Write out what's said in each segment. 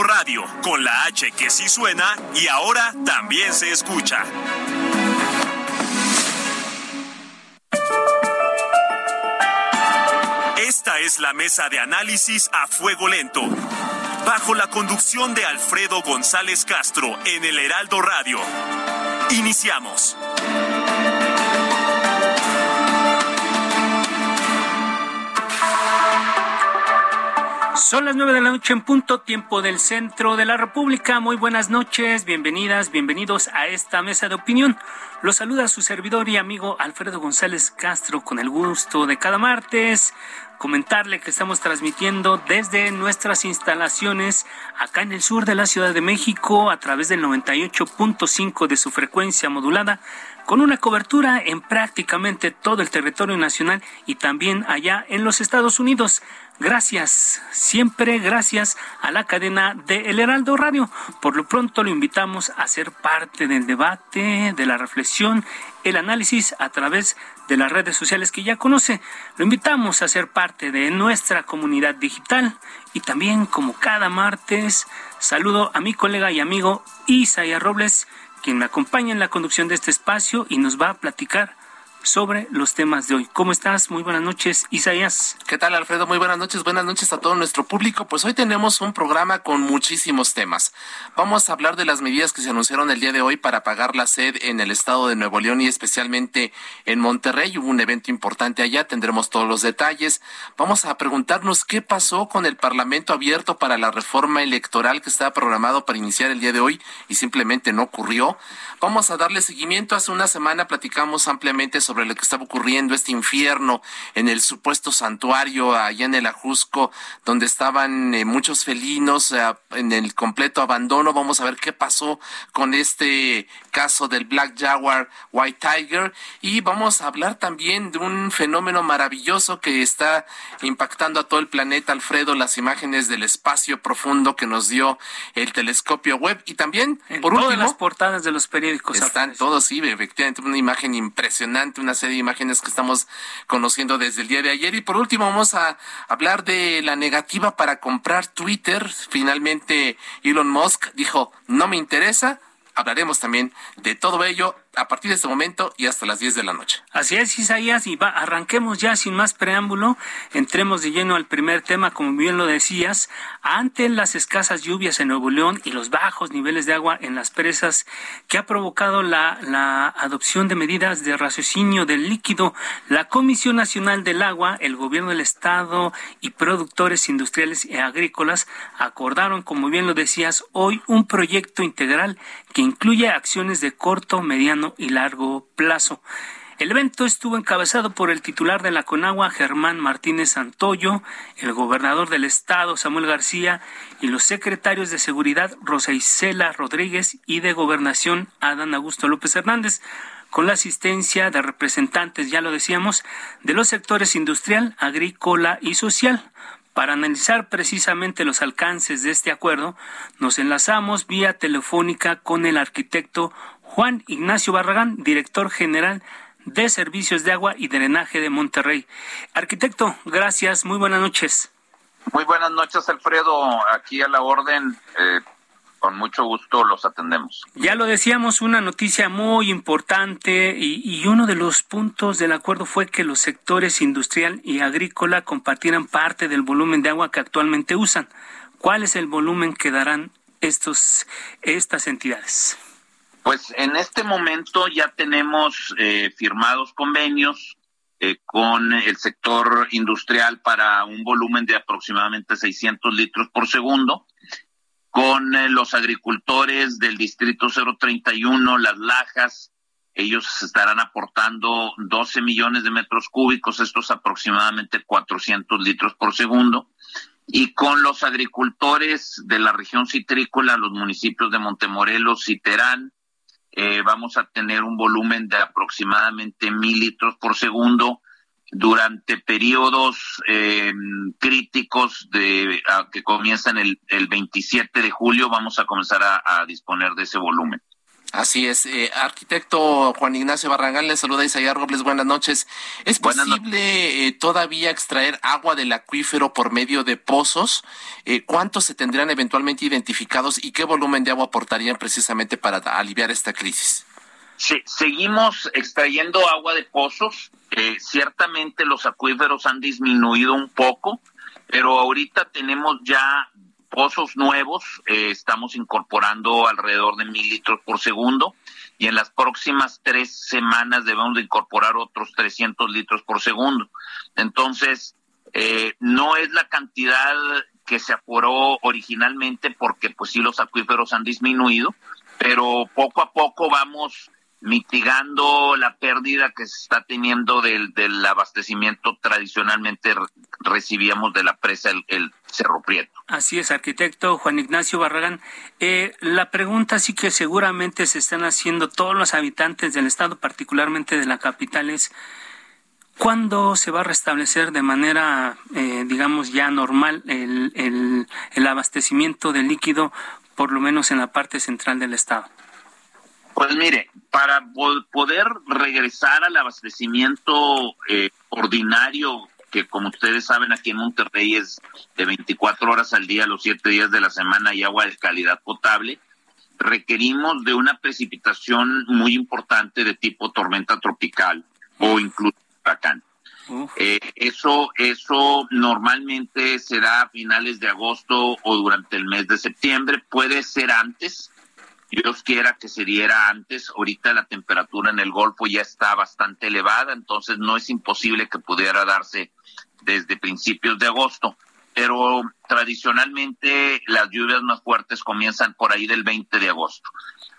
Radio, con la H que sí suena y ahora también se escucha. Esta es la mesa de análisis a fuego lento, bajo la conducción de Alfredo González Castro en el Heraldo Radio. Iniciamos. Son las nueve de la noche en punto, tiempo del centro de la República. Muy buenas noches, bienvenidas, bienvenidos a esta mesa de opinión. Los saluda su servidor y amigo Alfredo González Castro con el gusto de cada martes comentarle que estamos transmitiendo desde nuestras instalaciones acá en el sur de la Ciudad de México a través del 98.5 de su frecuencia modulada con una cobertura en prácticamente todo el territorio nacional y también allá en los Estados Unidos. Gracias, siempre gracias a la cadena de El Heraldo Radio. Por lo pronto lo invitamos a ser parte del debate, de la reflexión, el análisis a través de las redes sociales que ya conoce. Lo invitamos a ser parte de nuestra comunidad digital y también como cada martes saludo a mi colega y amigo Isaías Robles, quien me acompaña en la conducción de este espacio y nos va a platicar sobre los temas de hoy. ¿Cómo estás? Muy buenas noches, Isaías. ¿Qué tal, Alfredo? Muy buenas noches. Buenas noches a todo nuestro público. Pues hoy tenemos un programa con muchísimos temas. Vamos a hablar de las medidas que se anunciaron el día de hoy para pagar la sed en el estado de Nuevo León y especialmente en Monterrey. Hubo un evento importante allá. Tendremos todos los detalles. Vamos a preguntarnos qué pasó con el Parlamento abierto para la reforma electoral que estaba programado para iniciar el día de hoy y simplemente no ocurrió. Vamos a darle seguimiento. Hace una semana platicamos ampliamente sobre sobre lo que estaba ocurriendo, este infierno en el supuesto santuario allá en el Ajusco, donde estaban eh, muchos felinos eh, en el completo abandono. Vamos a ver qué pasó con este caso del Black Jaguar White Tiger y vamos a hablar también de un fenómeno maravilloso que está impactando a todo el planeta, Alfredo, las imágenes del espacio profundo que nos dio el telescopio web y también, por todas las portadas de los periódicos. Están todos, sí, efectivamente, una imagen impresionante, una serie de imágenes que estamos conociendo desde el día de ayer. Y por último vamos a hablar de la negativa para comprar Twitter. Finalmente Elon Musk dijo, no me interesa. Hablaremos también de todo ello a partir de este momento y hasta las 10 de la noche. Así es, Isaías, y va, arranquemos ya sin más preámbulo, entremos de lleno al primer tema, como bien lo decías, ante las escasas lluvias en Nuevo León y los bajos niveles de agua en las presas que ha provocado la, la adopción de medidas de raciocinio del líquido, la Comisión Nacional del Agua, el Gobierno del Estado y productores industriales y agrícolas acordaron, como bien lo decías, hoy un proyecto integral que incluye acciones de corto, mediano y largo plazo. El evento estuvo encabezado por el titular de la Conagua, Germán Martínez Santoyo, el gobernador del estado, Samuel García, y los secretarios de Seguridad, Rosa Isela Rodríguez, y de Gobernación, Adán Augusto López Hernández, con la asistencia de representantes, ya lo decíamos, de los sectores industrial, agrícola y social. Para analizar precisamente los alcances de este acuerdo, nos enlazamos vía telefónica con el arquitecto Juan Ignacio Barragán, director general de Servicios de Agua y Drenaje de Monterrey. Arquitecto, gracias, muy buenas noches. Muy buenas noches, Alfredo. Aquí a la orden, eh, con mucho gusto los atendemos. Ya lo decíamos, una noticia muy importante y, y, uno de los puntos del acuerdo fue que los sectores industrial y agrícola compartieran parte del volumen de agua que actualmente usan. ¿Cuál es el volumen que darán estos, estas entidades? Pues en este momento ya tenemos eh, firmados convenios eh, con el sector industrial para un volumen de aproximadamente 600 litros por segundo, con eh, los agricultores del distrito 031, Las Lajas, ellos estarán aportando 12 millones de metros cúbicos, esto es aproximadamente 400 litros por segundo. Y con los agricultores de la región citrícola, los municipios de Montemorelos y Terán, eh, vamos a tener un volumen de aproximadamente mil litros por segundo durante periodos eh, críticos de que comienzan el, el 27 de julio. Vamos a comenzar a disponer de ese volumen. Así es. Eh, arquitecto Juan Ignacio Barragán, le saluda Isaías Robles. Buenas noches. ¿Es posible eh, todavía extraer agua del acuífero por medio de pozos? Eh, ¿Cuántos se tendrían eventualmente identificados y qué volumen de agua aportarían precisamente para aliviar esta crisis? Sí, seguimos extrayendo agua de pozos. ciertamente los acuíferos han disminuido un poco, pero ahorita tenemos ya pozos nuevos, eh, estamos incorporando alrededor de mil litros por segundo y en las próximas tres semanas debemos de incorporar otros 300 litros por segundo. Entonces, eh, no es la cantidad que se aporó originalmente porque pues sí los acuíferos han disminuido, pero poco a poco vamos mitigando la pérdida que se está teniendo del, del abastecimiento tradicionalmente recibíamos de la presa el, Cerro Prieto. Así es, arquitecto Juan Ignacio Barragán. Eh, la pregunta sí que seguramente se están haciendo todos los habitantes del estado, particularmente de la capital, es ¿cuándo se va a restablecer de manera, eh, digamos, ya normal el, el, el abastecimiento de líquido, por lo menos en la parte central del estado? Pues mire, para poder regresar al abastecimiento eh, ordinario, que como ustedes saben aquí en Monterrey es de 24 horas al día, los 7 días de la semana y agua de calidad potable, requerimos de una precipitación muy importante de tipo tormenta tropical o incluso huracán. Eh, eso, eso normalmente será a finales de agosto o durante el mes de septiembre, puede ser antes, Dios quiera que se diera antes. Ahorita la temperatura en el Golfo ya está bastante elevada, entonces no es imposible que pudiera darse desde principios de agosto. Pero tradicionalmente las lluvias más fuertes comienzan por ahí del 20 de agosto.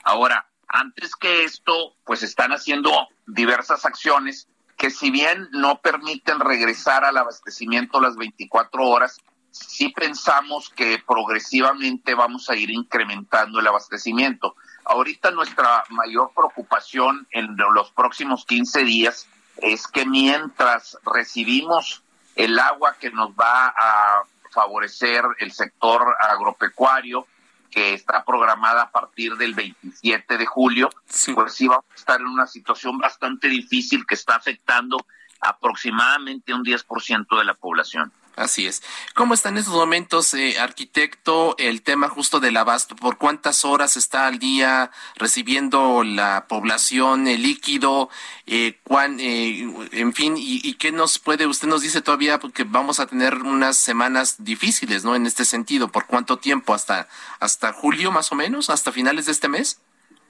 Ahora, antes que esto, pues están haciendo diversas acciones que si bien no permiten regresar al abastecimiento las 24 horas, sí pensamos que progresivamente vamos a ir incrementando el abastecimiento. Ahorita nuestra mayor preocupación en los próximos 15 días es que mientras recibimos el agua que nos va a favorecer el sector agropecuario, que está programada a partir del 27 de julio, pues sí vamos a estar en una situación bastante difícil que está afectando aproximadamente un 10% de la población. Así es. ¿Cómo está en estos momentos, eh, arquitecto, el tema justo del abasto? ¿Por cuántas horas está al día recibiendo la población el líquido? Eh, cuán, eh, en fin, y, qué nos puede, usted nos dice todavía que vamos a tener unas semanas difíciles, ¿no? En este sentido, ¿por cuánto tiempo? ¿Hasta, hasta julio más o menos? ¿Hasta finales de este mes?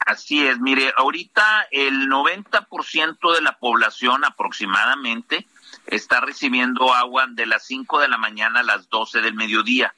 Así es, mire, ahorita el 90% de la población aproximadamente está recibiendo agua de las 5 de la mañana a las 12 del mediodía.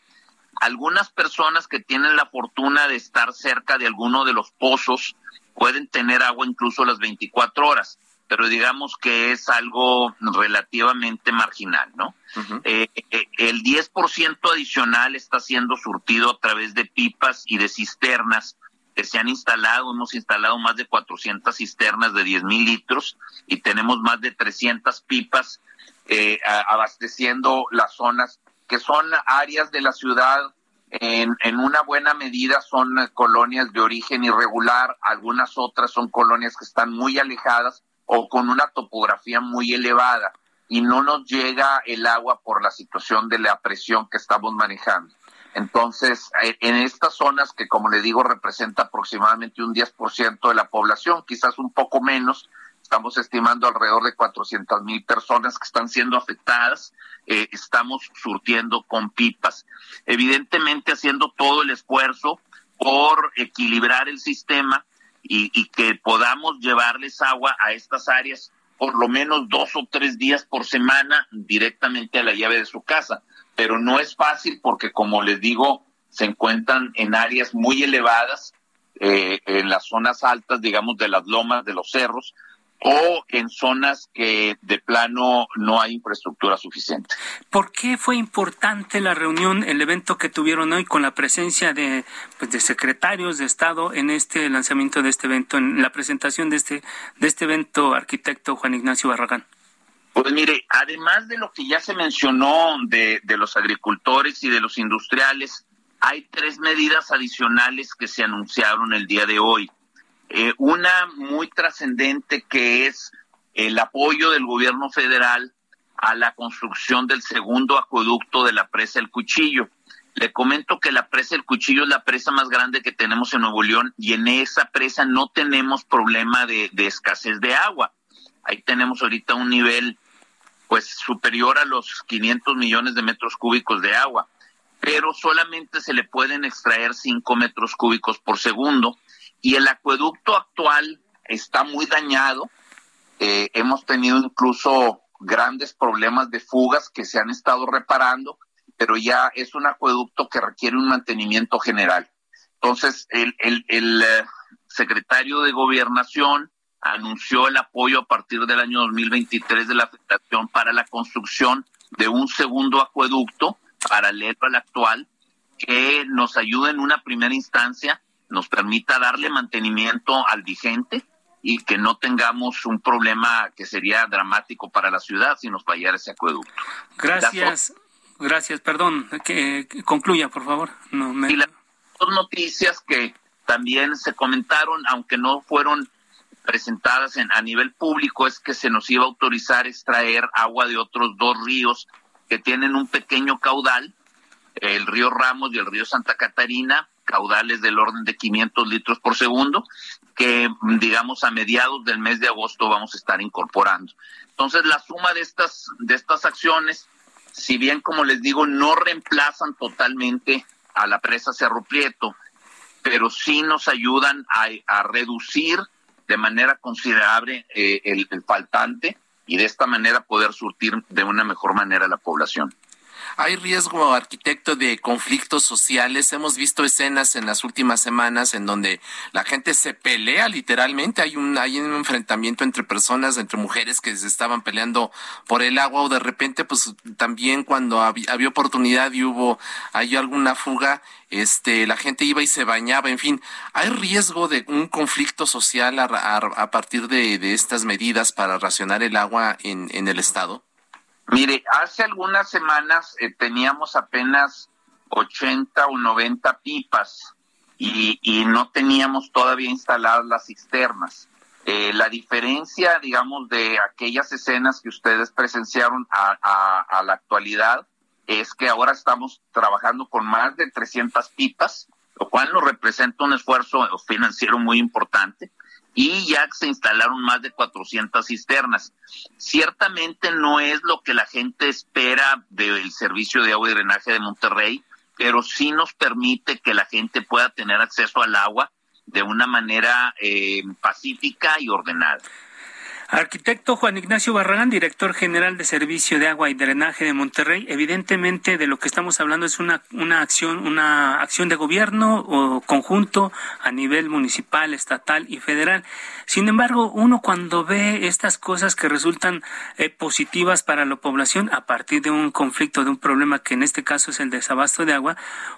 Algunas personas que tienen la fortuna de estar cerca de alguno de los pozos pueden tener agua incluso las 24 horas, pero digamos que es algo relativamente marginal, ¿no? Eh, eh, el 10% adicional está siendo surtido a través de pipas y de cisternas se han instalado, hemos instalado más de 400 cisternas de 10 mil litros y tenemos más de 300 pipas eh, abasteciendo las zonas que son áreas de la ciudad en, en, una buena medida son colonias de origen irregular, algunas otras son colonias que están muy alejadas o con una topografía muy elevada y no nos llega el agua por la situación de la presión que estamos manejando. Entonces, eh, en estas zonas que, como le digo, representa aproximadamente un 10% de la población, quizás un poco menos, estamos estimando alrededor de 400 mil personas que están siendo afectadas, eh, estamos surtiendo con pipas. Evidentemente haciendo todo el esfuerzo por equilibrar el sistema y, y que podamos llevarles agua a estas áreas por lo menos dos o tres días por semana directamente a la llave de su casa. Pero no es fácil porque, como les digo, se encuentran en áreas muy elevadas eh, en las zonas altas, digamos, de las lomas, de los cerros, o en zonas que de plano no hay infraestructura suficiente. ¿Por qué fue importante la reunión, el evento que tuvieron hoy con la presencia de, pues, de secretarios de Estado en este lanzamiento de este evento, en la presentación de este, de este evento, arquitecto Juan Ignacio Barragán? Pues mire, además de lo que ya se mencionó de, de los agricultores y de los industriales, hay tres medidas adicionales que se anunciaron el día de hoy. Eh, una muy trascendente que es el apoyo del gobierno federal a la construcción del segundo acueducto de la presa El Cuchillo. Le comento que la presa El Cuchillo es la presa más grande que tenemos en Nuevo León y en esa presa no tenemos problema de, de escasez de agua. Ahí tenemos ahorita un nivel pues superior a los 500 millones de metros cúbicos de agua, pero solamente se le pueden extraer 5 metros cúbicos por segundo y el acueducto actual está muy dañado. Eh, hemos tenido incluso grandes problemas de fugas que se han estado reparando, pero ya es un acueducto que requiere un mantenimiento general. Entonces, el, el, el eh, secretario de Gobernación anunció el apoyo a partir del año 2023 de la Federación para la construcción de un segundo acueducto paralelo al actual que nos ayude en una primera instancia nos permita darle mantenimiento al vigente y que no tengamos un problema que sería dramático para la ciudad si nos fallara ese acueducto. Gracias, gracias, perdón, que, concluya, por favor. No, Y las dos noticias que también se comentaron, aunque no fueron presentadas en, a nivel público, es que se nos iba a autorizar extraer agua de otros dos ríos que tienen un pequeño caudal, el río Ramos y el río Santa Catarina, caudales del orden de 500 litros por segundo, que digamos a mediados del mes de agosto vamos a estar incorporando. Entonces la suma de estas, de estas acciones, si bien como les digo, no reemplazan totalmente a la presa Cerro Prieto, pero sí nos ayudan a, reducir de manera considerable eh, el, el faltante y de esta manera poder surtir de una mejor manera a la población. ¿Hay riesgo, arquitecto, de conflictos sociales? Hemos visto escenas en las últimas semanas en donde la gente se pelea literalmente. Hay un, hay un enfrentamiento entre personas, entre mujeres que se estaban peleando por el agua o de repente, pues también cuando había, oportunidad y hubo, hay alguna fuga, este, la gente iba y se bañaba, en fin, ¿hay riesgo de un conflicto social a, partir de, de, estas medidas para racionar el agua en, en el Estado? Mire, hace algunas semanas eh, teníamos apenas 80 o 90 pipas y, no teníamos todavía instaladas las cisternas. Eh, la diferencia, digamos, de aquellas escenas que ustedes presenciaron a, a, a, la actualidad es que ahora estamos trabajando con más de 300 pipas, lo cual nos representa un esfuerzo financiero muy importante y ya se instalaron más de 400 cisternas. Ciertamente no es lo que la gente espera del servicio de agua y drenaje de Monterrey, pero sí nos permite que la gente pueda tener acceso al agua de una manera eh, pacífica y ordenada. Arquitecto Juan Ignacio Barragán, director general de Servicio de Agua y Drenaje de Monterrey. Evidentemente de lo que estamos hablando es una, una acción, una acción de gobierno o conjunto a nivel municipal, estatal y federal. Sin embargo, uno cuando ve estas cosas que resultan eh, positivas para la población a partir de un conflicto, de un problema que en este caso es el desabasto de agua,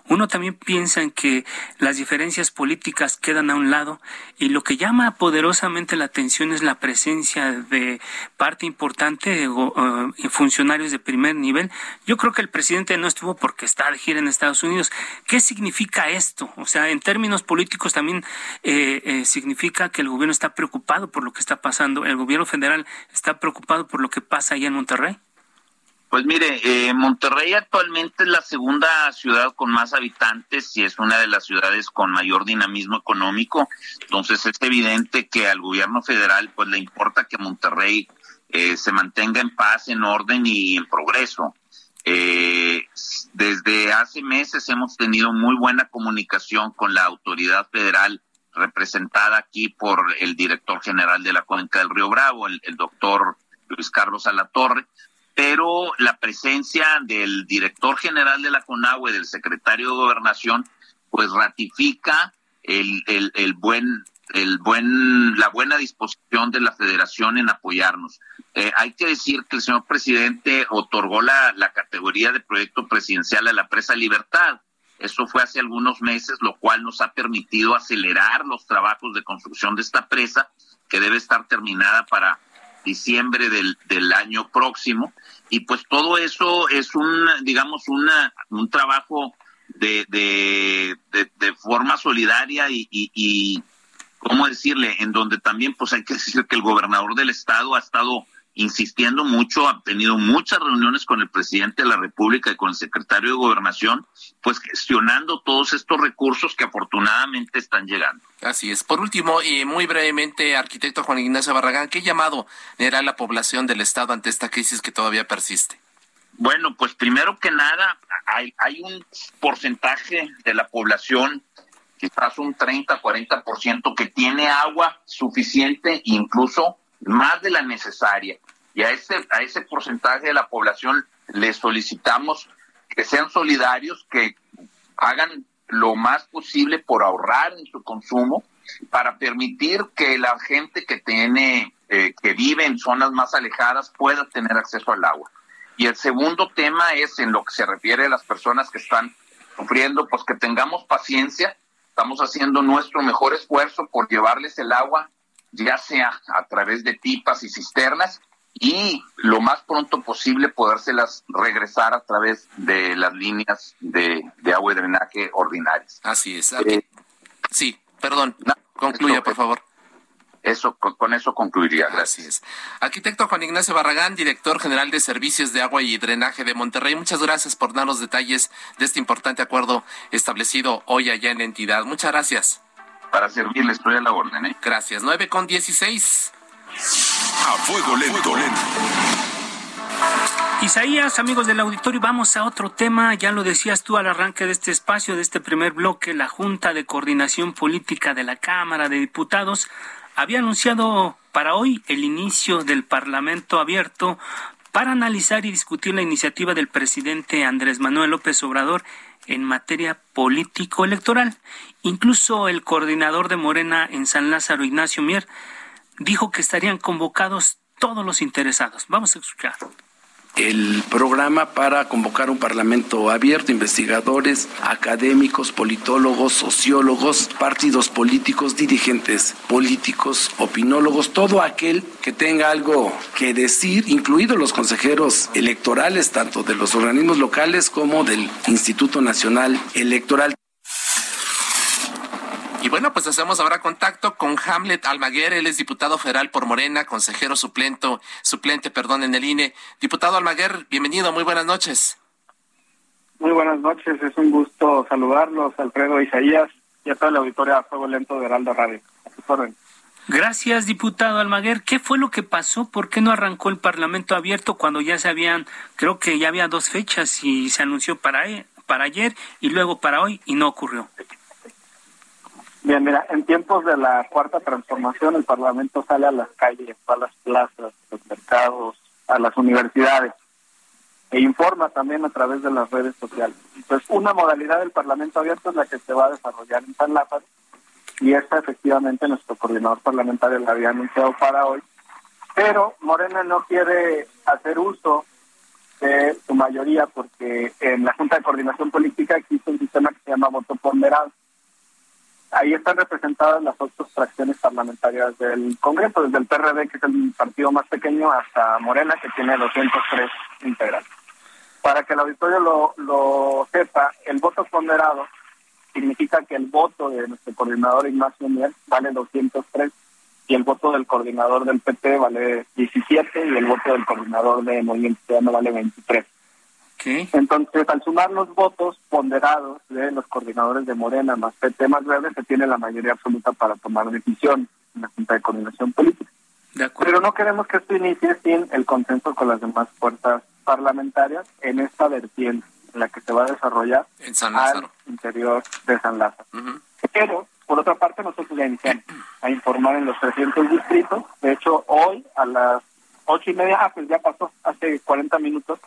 uno también piensa en que las diferencias políticas quedan a un lado y lo que llama poderosamente la atención es la presencia de parte importante de eh, funcionarios de primer nivel. Yo creo que el presidente no estuvo porque está de gira en Estados Unidos. ¿Qué significa esto? O sea, en términos políticos también eh, eh, significa que el gobierno está preocupado por lo que está pasando. El gobierno federal está preocupado por lo que pasa allá en Monterrey. Pues mire, eh, Monterrey actualmente es la segunda ciudad con más habitantes y es una de las ciudades con mayor dinamismo económico. Entonces es evidente que al gobierno federal pues le importa que Monterrey eh, se mantenga en paz, en orden y en progreso. Eh, desde hace meses hemos tenido muy buena comunicación con la autoridad federal representada aquí por el director general de la Cuenca del Río Bravo, el, el doctor Luis Carlos Alatorre pero la presencia del director general de la CONAGUA y del secretario de Gobernación, pues ratifica el, el, el buen el buen la buena disposición de la federación en apoyarnos. Eh, hay que decir que el señor presidente otorgó la, la categoría de proyecto presidencial a la presa Libertad. Eso fue hace algunos meses, lo cual nos ha permitido acelerar los trabajos de construcción de esta presa, que debe estar terminada para diciembre del, del año próximo. Y pues todo eso es un, digamos, una, un trabajo de, de, de, forma solidaria y, y, y, ¿cómo decirle? En donde también pues hay que decir que el gobernador del estado ha estado insistiendo mucho, ha tenido muchas reuniones con el presidente de la República y con el secretario de Gobernación, pues gestionando todos estos recursos que afortunadamente están llegando. Así es. Por último, y muy brevemente, arquitecto Juan Ignacio Barragán, ¿qué llamado le la población del Estado ante esta crisis que todavía persiste? Bueno, pues primero que nada, hay, hay un porcentaje de la población quizás un 30, 40% que tiene agua suficiente, incluso más de la necesaria. Y a ese, a ese porcentaje de la población le solicitamos que sean solidarios, que hagan lo más posible por ahorrar en su consumo para permitir que la gente que tiene, eh, que vive en zonas más alejadas pueda tener acceso al agua. Y el segundo tema es en lo que se refiere a las personas que están sufriendo, pues que tengamos paciencia. Estamos haciendo nuestro mejor esfuerzo por llevarles el agua ya sea a través de pipas y cisternas y lo más pronto posible podérselas regresar a través de las líneas de, agua y drenaje ordinarias. Así es. Eh, sí, perdón, concluya por favor. Eso, con, eso concluiría. Gracias. Arquitecto Juan Ignacio Barragán, director general de Servicios de Agua y Drenaje de Monterrey, muchas gracias por darnos detalles de este importante acuerdo establecido hoy allá en la entidad. Muchas gracias para servirle, estoy a la orden. ¿eh? Gracias. 9 con 16. A fuego lento. lento. Isaías, amigos del auditorio, vamos a otro tema. Ya lo decías tú al arranque de este espacio, de este primer bloque, la Junta de Coordinación Política de la Cámara de Diputados había anunciado para hoy el inicio del Parlamento abierto para analizar y discutir la iniciativa del presidente Andrés Manuel López Obrador en materia político-electoral. Incluso el coordinador de Morena en San Lázaro, Ignacio Mier, dijo que estarían convocados todos los interesados. Vamos a escuchar el programa para convocar un parlamento abierto, investigadores, académicos, politólogos, sociólogos, partidos políticos, dirigentes políticos, opinólogos, todo aquel que tenga algo que decir, incluidos los consejeros electorales, tanto de los organismos locales como del Instituto Nacional Electoral. Y bueno, pues hacemos ahora contacto con Hamlet Almaguer, él es diputado federal por Morena, consejero suplente, suplente, perdón, en el INE. Diputado Almaguer, bienvenido, muy buenas noches. Muy buenas noches, es un gusto saludarlos, Alfredo Isaías y a toda la auditoría a Fuego Lento de Heraldo Radio. Gracias, diputado Almaguer. ¿Qué fue lo que pasó? ¿Por qué no arrancó el Parlamento abierto cuando ya se habían, creo que ya había dos fechas y se anunció para, e, para ayer y luego para hoy y no ocurrió? Bien, mira, en tiempos de la cuarta transformación el Parlamento sale a las calles, a las plazas, a los mercados, a las universidades e informa también a través de las redes sociales. Entonces, una modalidad del Parlamento abierto es la que se va a desarrollar en San Lázaro y esta efectivamente nuestro coordinador parlamentario la había anunciado para hoy, pero Morena no quiere hacer uso de su mayoría porque en la Junta de Coordinación Política existe un sistema que se llama voto ponderado ahí están representadas las otras fracciones parlamentarias del Congreso, desde el PRD, que es el partido más pequeño, hasta Morena, que tiene 203 integrantes. Para que el auditorio lo, lo sepa, el voto ponderado significa que el voto de nuestro coordinador Ignacio Mier vale 203 y el voto del coordinador del PT vale 17 y el voto del coordinador de Movimiento Ciudadano vale 23. Entonces, al sumar los votos ponderados de los coordinadores de Morena más PT más Verde, se tiene la mayoría absoluta para tomar decisión en la Junta de Coordinación Política. Pero no queremos que esto inicie sin el consenso con las demás fuerzas parlamentarias en esta vertiente en la que se va a desarrollar en San Lázaro. al interior de San Lázaro. Pero, por otra parte, nosotros ya iniciamos a informar en los 300 distritos. De hecho, hoy a las ocho y media, ah, pues ya pasó, hace 40 minutos,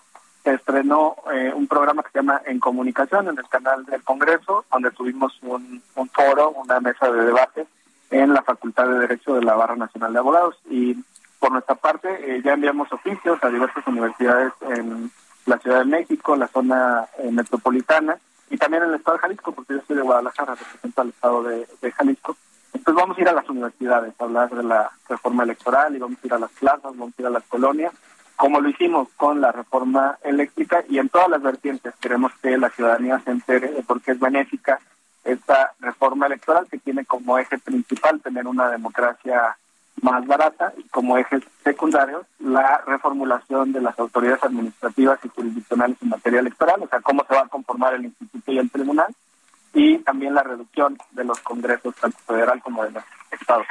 se estrenó eh, un programa que se llama En Comunicación en el canal del Congreso, donde tuvimos un, foro, una mesa de debate en la Facultad de Derecho de la Barra Nacional de Abogados. Y por nuestra parte eh, ya enviamos oficios a diversas universidades en la Ciudad de México, la zona eh, metropolitana y también en el estado de Jalisco, porque yo soy de Guadalajara, represento al estado de, de Jalisco. Entonces vamos a ir a las universidades a hablar de la reforma electoral y vamos a ir a las plazas, vamos a ir a las colonias como lo hicimos con la reforma eléctrica y en todas las vertientes queremos que la ciudadanía se entere de por qué es benéfica esta reforma electoral que tiene como eje principal tener una democracia más barata y como ejes secundarios la reformulación de las autoridades administrativas y jurisdiccionales en materia electoral, o sea, cómo se va a conformar el instituto y el tribunal, y también la reducción de los congresos tanto federal como de los estados.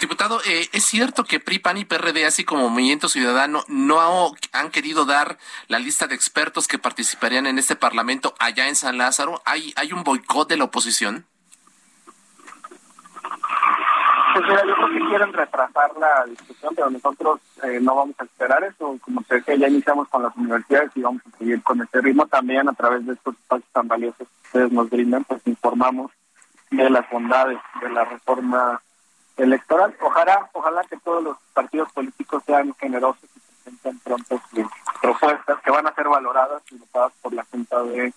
Diputado, eh, ¿es cierto que PRI, PAN y PRD, así como Movimiento Ciudadano, no han querido dar la lista de expertos que participarían en este Parlamento allá en San Lázaro? ¿Hay, hay un boicot de la oposición? Pues mira, yo creo que quieren retrasar la discusión, pero nosotros eh, no vamos a esperar eso. Como se decía, ya iniciamos con las universidades y vamos a seguir con ese ritmo también a través de estos espacios tan valiosos que ustedes nos brindan, pues informamos de las bondades de la reforma electoral. Ojalá, ojalá que todos los partidos políticos sean generosos y presenten pronto sus propuestas que van a ser valoradas y votadas por la Junta de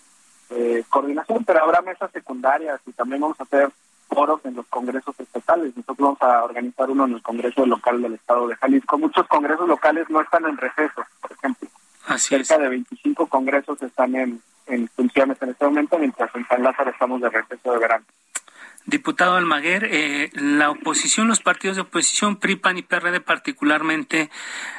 Coordinación, pero habrá mesas secundarias y también vamos a hacer foros en los congresos estatales. Nosotros vamos a organizar uno en el Congreso local del Estado de Jalisco. Muchos congresos locales no están en receso, por ejemplo. Así Cerca de 25 congresos están en, en funciones en este momento, mientras en San Lázaro estamos de receso de verano. Diputado Almaguer, eh, la oposición, los partidos de oposición, PRI, PAN y PRD particularmente,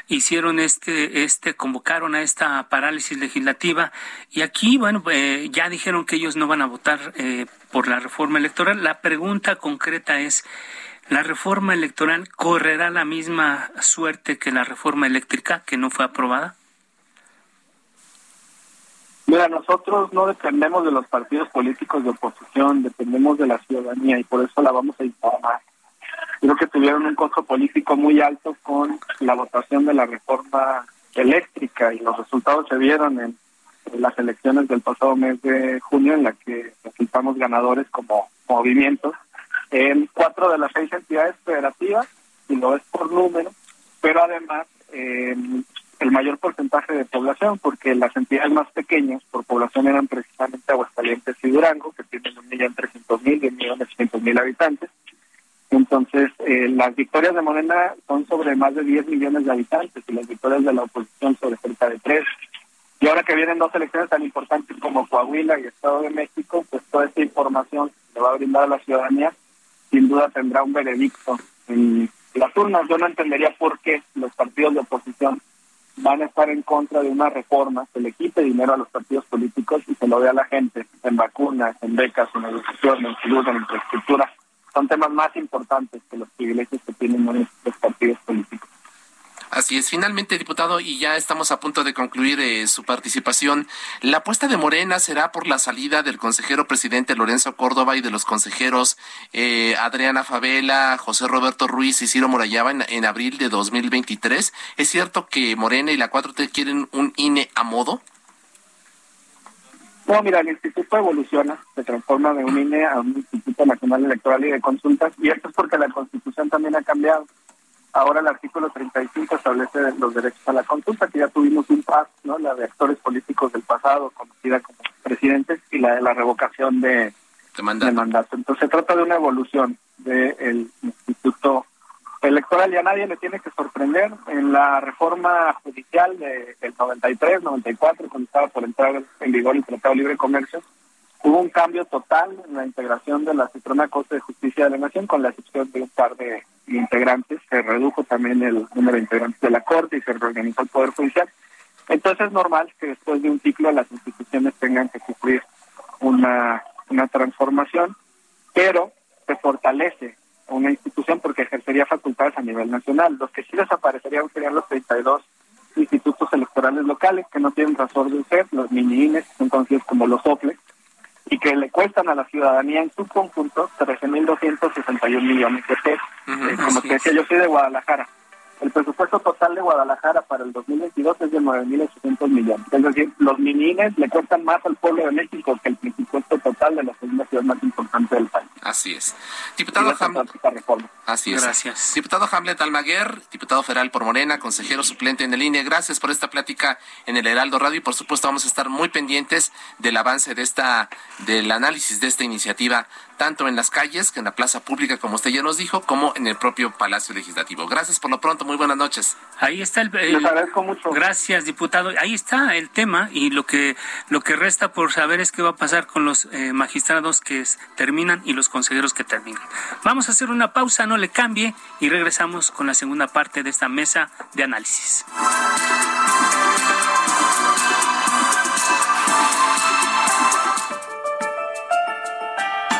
hicieron este, este, convocaron a esta parálisis legislativa y aquí, bueno, eh, ya dijeron que ellos no van a votar eh, por la reforma electoral. La pregunta concreta es, ¿la reforma electoral correrá la misma suerte que la reforma eléctrica que no fue aprobada? Mira, nosotros no dependemos de los partidos políticos de oposición, dependemos de la ciudadanía y por eso la vamos a informar. Creo que tuvieron un costo político muy alto con la votación de la reforma eléctrica y los resultados se vieron en, las elecciones del pasado mes de junio en la que resultamos ganadores como movimientos en cuatro de las seis entidades federativas y lo es por número, pero además eh, el mayor porcentaje de población, porque las entidades más pequeñas por población eran precisamente Aguascalientes y Durango, que tienen un millón trescientos mil un millón mil habitantes. Entonces, eh, las victorias de Morena son sobre más de 10 millones de habitantes y las victorias de la oposición sobre cerca de 3. Y ahora que vienen dos elecciones tan importantes como Coahuila y Estado de México, pues toda esta información que va a brindar a la ciudadanía sin duda tendrá un veredicto en las urnas. Yo no entendería por qué los partidos de oposición van a estar en contra de una reforma que le quite dinero a los partidos políticos y se lo dé a la gente en vacunas, en becas, en educación, en salud, en infraestructura. Son temas más importantes que los privilegios que tienen los partidos políticos. Así es. Finalmente, diputado, y ya estamos a punto de concluir eh, su participación, la apuesta de Morena será por la salida del consejero presidente Lorenzo Córdoba y de los consejeros eh, Adriana Favela, José Roberto Ruiz y Ciro Morayaba en, en abril de 2023. ¿Es cierto que Morena y la 4T quieren un INE a modo? No, mira, el instituto evoluciona, se transforma de un INE a un Instituto Nacional Electoral y de Consultas, y esto es porque la Constitución también ha cambiado. Ahora el artículo 35 establece los derechos a la consulta, que ya tuvimos un paz, ¿no? La de actores políticos del pasado, conocida como presidentes, y la de la revocación de, de, mandato. Entonces se trata de una evolución del Instituto Electoral y a nadie le tiene que sorprender. En la reforma judicial de, del 93, 94, cuando estaba por entrar en vigor el Tratado de Libre Comercio, hubo un cambio total en la integración de la Suprema Corte de Justicia de la Nación, con la excepción de un par de integrantes, se redujo también el número de integrantes de la Corte y se reorganizó el Poder Judicial. Entonces es normal que después de un ciclo las instituciones tengan que sufrir una, una transformación, pero se fortalece una institución porque ejercería facultades a nivel nacional. Los que sí desaparecerían serían los 32 institutos electorales locales que no tienen razón de ser, los mini-INES, son conocidos como los OPLE, y que le cuestan a la ciudadanía en su conjunto 13.261 millones de pesos. Eh, como te decía, yo soy de Guadalajara. El presupuesto total de Guadalajara para el 2022 es de 9.800 millones. Es decir, los minines le cuestan más al pueblo de México que el presupuesto total de la segunda ciudad más importante del país. Así es. Diputado Hamlet. Así es. Gracias. Diputado Hamlet Almaguer, diputado federal por Morena, consejero suplente en el INE. Gracias por esta plática en el Heraldo Radio y por supuesto vamos a estar muy pendientes del avance de esta, del análisis de esta iniciativa tanto en las calles, que en la plaza pública, como usted ya nos dijo, como en el propio Palacio Legislativo. Gracias por lo pronto, muy buenas noches. Ahí está el, agradezco mucho. Gracias, diputado. Ahí está el tema y lo que lo que resta por saber es qué va a pasar con los eh, magistrados que terminan y los consejeros que terminan. Vamos a hacer una pausa, no le cambie y regresamos con la segunda parte de esta mesa de análisis.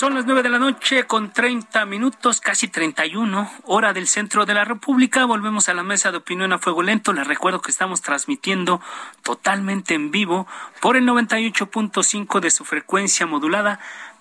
Son las nueve de la noche con 30 minutos, casi 31, hora del centro de la República. Volvemos a la mesa de opinión a fuego lento. Les recuerdo que estamos transmitiendo totalmente en vivo por el 98.5 de su frecuencia modulada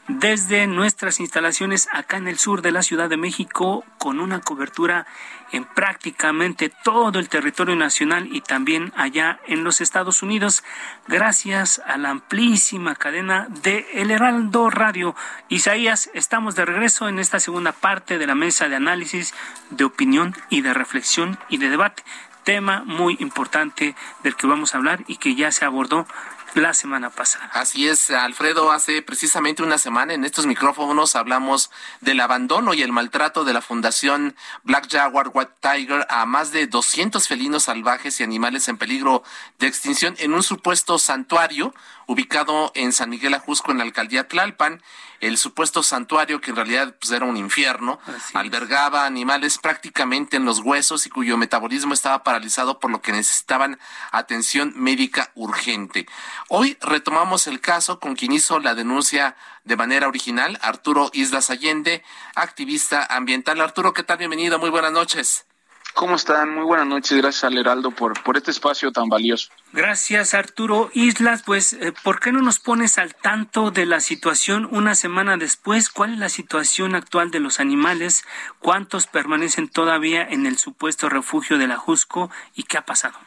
desde nuestras instalaciones acá en el sur de la Ciudad de México con una cobertura en prácticamente todo el territorio nacional y también allá en los Estados Unidos gracias a la amplísima cadena de El Heraldo Radio. Isaías, estamos de regreso en esta segunda parte de la mesa de análisis, de opinión y de reflexión y de debate tema muy importante del que vamos a hablar y que ya se abordó la semana pasada. Así es, Alfredo, hace precisamente una semana en estos micrófonos hablamos del abandono y el maltrato de la Fundación Black Jaguar White Tiger a más de 200 felinos salvajes y animales en peligro de extinción en un supuesto santuario ubicado en San Miguel Ajusco, en la alcaldía Tlalpan. El supuesto santuario, que en realidad pues, era un infierno, albergaba animales prácticamente en los huesos y cuyo metabolismo estaba paralizado por lo que necesitaban atención médica urgente. Hoy retomamos el caso con quien hizo la denuncia de manera original, Arturo Islas Allende, activista ambiental. Arturo, ¿qué tal? Bienvenido, muy buenas noches. ¿Cómo están? Muy buenas noches. Gracias al Heraldo por, por este espacio tan valioso. Gracias, Arturo Islas. Pues, eh, ¿por qué no nos pones al tanto de la situación una semana después? ¿Cuál es la situación actual de los animales? ¿Cuántos permanecen todavía en el supuesto refugio de la Jusco? ¿Y qué ha pasado?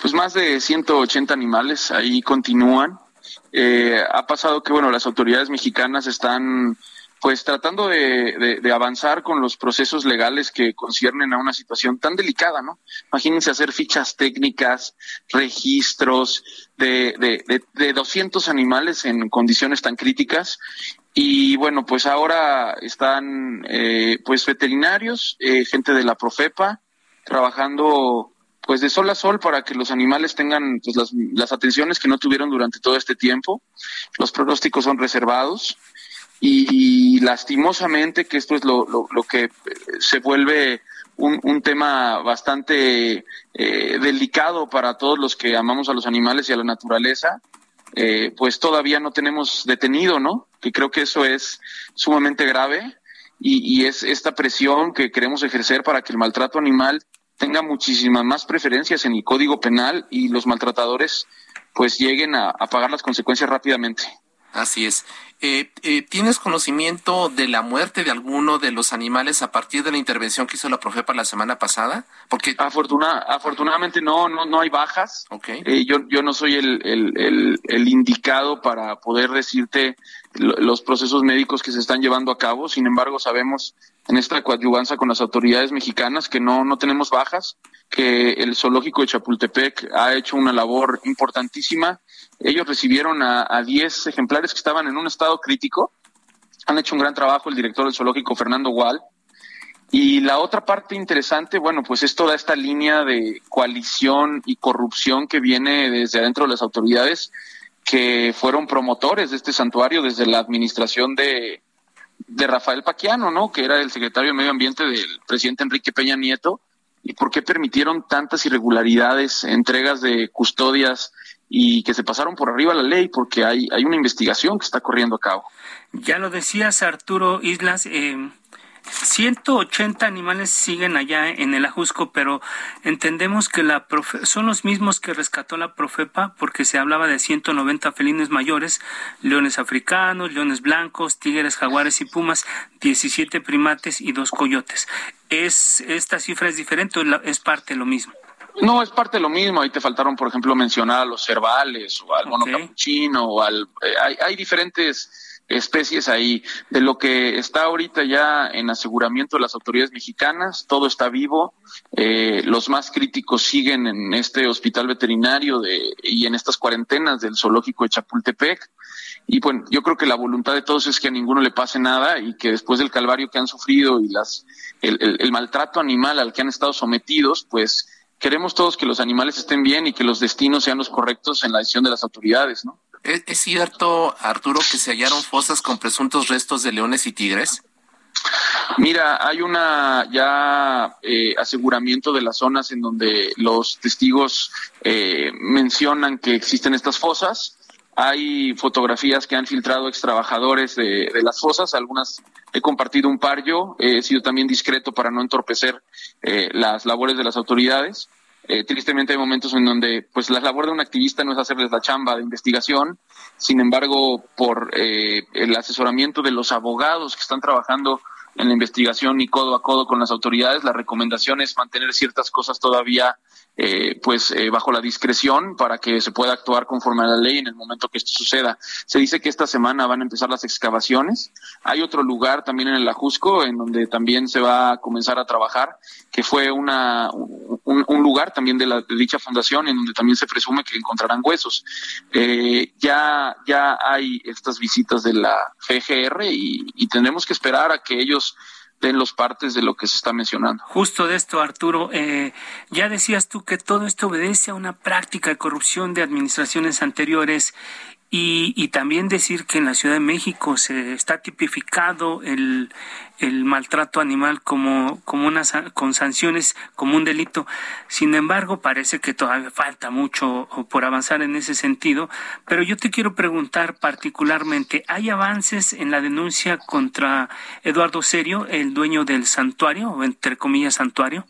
Pues más de 180 animales ahí continúan. Eh, ha pasado que, bueno, las autoridades mexicanas están pues tratando de, avanzar con los procesos legales que conciernen a una situación tan delicada, ¿no? Imagínense hacer fichas técnicas, registros de, de, de 200 animales en condiciones tan críticas y bueno, pues ahora están eh, pues veterinarios, eh, gente de la Profepa, trabajando pues de sol a sol para que los animales tengan pues, las, las atenciones que no tuvieron durante todo este tiempo. Los pronósticos son reservados y, lastimosamente que esto es lo, lo, que se vuelve un, un tema bastante eh, delicado para todos los que amamos a los animales y a la naturaleza eh, pues todavía no tenemos detenido, ¿no? Que creo que eso es sumamente grave y, es esta presión que queremos ejercer para que el maltrato animal tenga muchísimas más preferencias en el Código Penal y los maltratadores pues lleguen a pagar las consecuencias rápidamente. Así es. Eh, eh, ¿Tienes conocimiento de la muerte de alguno de los animales a partir de la intervención que hizo la Profepa la semana pasada? Porque afortunadamente no, no, no hay bajas. Okay. Eh, yo, yo no soy el, el, el, indicado para poder decirte los procesos médicos que se están llevando a cabo. Sin embargo, sabemos en esta coadyuvanza con las autoridades mexicanas que no, no tenemos bajas, que el zoológico de Chapultepec ha hecho una labor importantísima ellos recibieron a 10 ejemplares que estaban en un estado crítico. Han hecho un gran trabajo el director del zoológico, Fernando Wall. Y la otra parte interesante, bueno, pues es toda esta línea de coalición y corrupción que viene desde adentro de las autoridades que fueron promotores de este santuario desde la administración de, de Rafael Paquiano, ¿no? Que era el secretario de Medio Ambiente del presidente Enrique Peña Nieto. ¿Y por qué permitieron tantas irregularidades, entregas de custodias y que se pasaron por arriba la ley porque hay, hay una investigación que está corriendo a cabo. Ya lo decías, Arturo Islas, eh, 180 animales siguen allá en el Ajusco, pero entendemos que la son los mismos que rescató la Profepa porque se hablaba de 190 felines mayores, leones africanos, leones blancos, tigres, jaguares y pumas, 17 primates y dos coyotes. ¿Es, ¿Esta cifra es diferente o es parte de lo mismo? No, es parte de lo mismo. Ahí te faltaron, por ejemplo, mencionar a los cervales o al mono capuchino o al... Eh, hay, hay diferentes especies ahí. De lo que está ahorita ya en aseguramiento de las autoridades mexicanas, todo está vivo. Eh, los más críticos siguen en este hospital veterinario de, y en estas cuarentenas del zoológico de Chapultepec. Y bueno, yo creo que la voluntad de todos es que a ninguno le pase nada y que después del calvario que han sufrido y las el, el maltrato animal al que han estado sometidos, pues queremos todos que los animales estén bien y que los destinos sean los correctos en la decisión de las autoridades, ¿no? ¿Es, cierto, Arturo, que se hallaron fosas con presuntos restos de leones y tigres? Mira, hay una ya eh, aseguramiento de las zonas en donde los testigos eh, mencionan que existen estas fosas. Hay fotografías que han filtrado ex trabajadores de, las fosas, algunas he compartido un par yo, he sido también discreto para no entorpecer eh, las labores de las autoridades. Eh, tristemente hay momentos en donde pues la labor de un activista no es hacerles la chamba de investigación, sin embargo, por eh, el asesoramiento de los abogados que están trabajando en la investigación y codo a codo con las autoridades, la recomendación es mantener ciertas cosas todavía eh, pues eh, bajo la discreción para que se pueda actuar conforme a la ley en el momento que esto suceda. Se dice que esta semana van a empezar las excavaciones. Hay otro lugar también en el Ajusco en donde también se va a comenzar a trabajar, que fue una, un, lugar también de, la, de dicha fundación en donde también se presume que encontrarán huesos. Eh, ya, ya hay estas visitas de la FGR y, y tendremos que esperar a que ellos den los partes de lo que se está mencionando. Justo de esto, Arturo, eh, ya decías tú que todo esto obedece a una práctica de corrupción de administraciones anteriores y, y, también decir que en la Ciudad de México se está tipificado el, el maltrato animal como, como una, con sanciones como un delito. Sin embargo, parece que todavía falta mucho por avanzar en ese sentido. Pero yo te quiero preguntar particularmente, ¿hay avances en la denuncia contra Eduardo Serio, el dueño del santuario, o entre comillas santuario?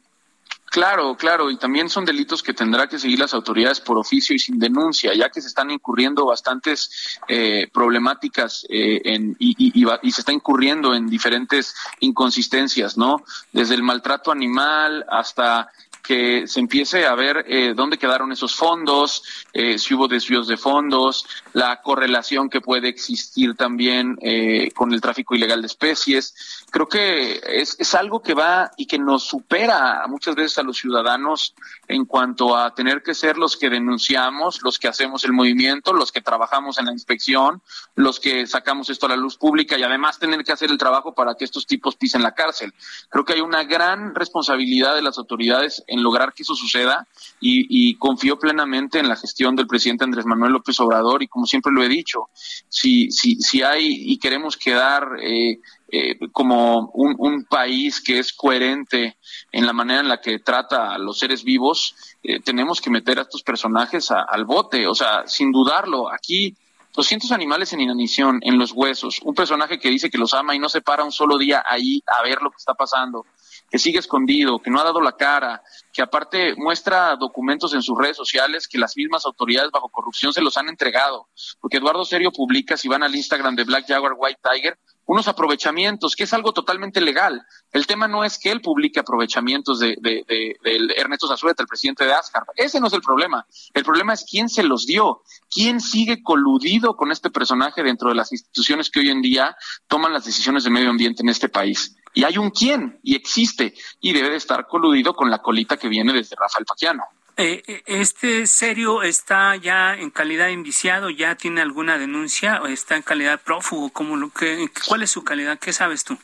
Claro, claro, y también son delitos que tendrá que seguir las autoridades por oficio y sin denuncia, ya que se están incurriendo bastantes eh, problemáticas eh, en, y, y, y, se está incurriendo en diferentes inconsistencias, ¿no? Desde el maltrato animal hasta que se empiece a ver eh, dónde quedaron esos fondos, eh, si hubo desvíos de fondos, la correlación que puede existir también eh, con el tráfico ilegal de especies. Creo que es, es algo que va y que nos supera muchas veces a los ciudadanos en cuanto a tener que ser los que denunciamos, los que hacemos el movimiento, los que trabajamos en la inspección, los que sacamos esto a la luz pública y además tener que hacer el trabajo para que estos tipos pisen la cárcel. Creo que hay una gran responsabilidad de las autoridades en lograr que eso suceda y, confío plenamente en la gestión del presidente Andrés Manuel López Obrador y como siempre lo he dicho, si, si, si hay y queremos quedar eh, eh, como un, un, país que es coherente en la manera en la que trata a los seres vivos, eh, tenemos que meter a estos personajes a, al bote, o sea, sin dudarlo, aquí 200 animales en inanición, en los huesos, un personaje que dice que los ama y no se para un solo día ahí a ver lo que está pasando, que sigue escondido, que no ha dado la cara, que aparte muestra documentos en sus redes sociales que las mismas autoridades bajo corrupción se los han entregado. Porque Eduardo Serio publica, si van al Instagram de Black Jaguar White Tiger, unos aprovechamientos, que es algo totalmente legal. El tema no es que él publique aprovechamientos de, de, de, de Ernesto Zazueta, el presidente de Ascar. Ese no es el problema. El problema es quién se los dio, quién sigue coludido con este personaje dentro de las instituciones que hoy en día toman las decisiones de medio ambiente en este país. Y hay un quién, y existe, y debe de estar coludido con la colita que viene desde Rafael Faquiano. Eh, ¿Este serio está ya en calidad de indiciado? ¿Ya tiene alguna denuncia? ¿O está en calidad prófugo? ¿Cómo lo que, ¿Cuál es su calidad? ¿Qué sabes tú?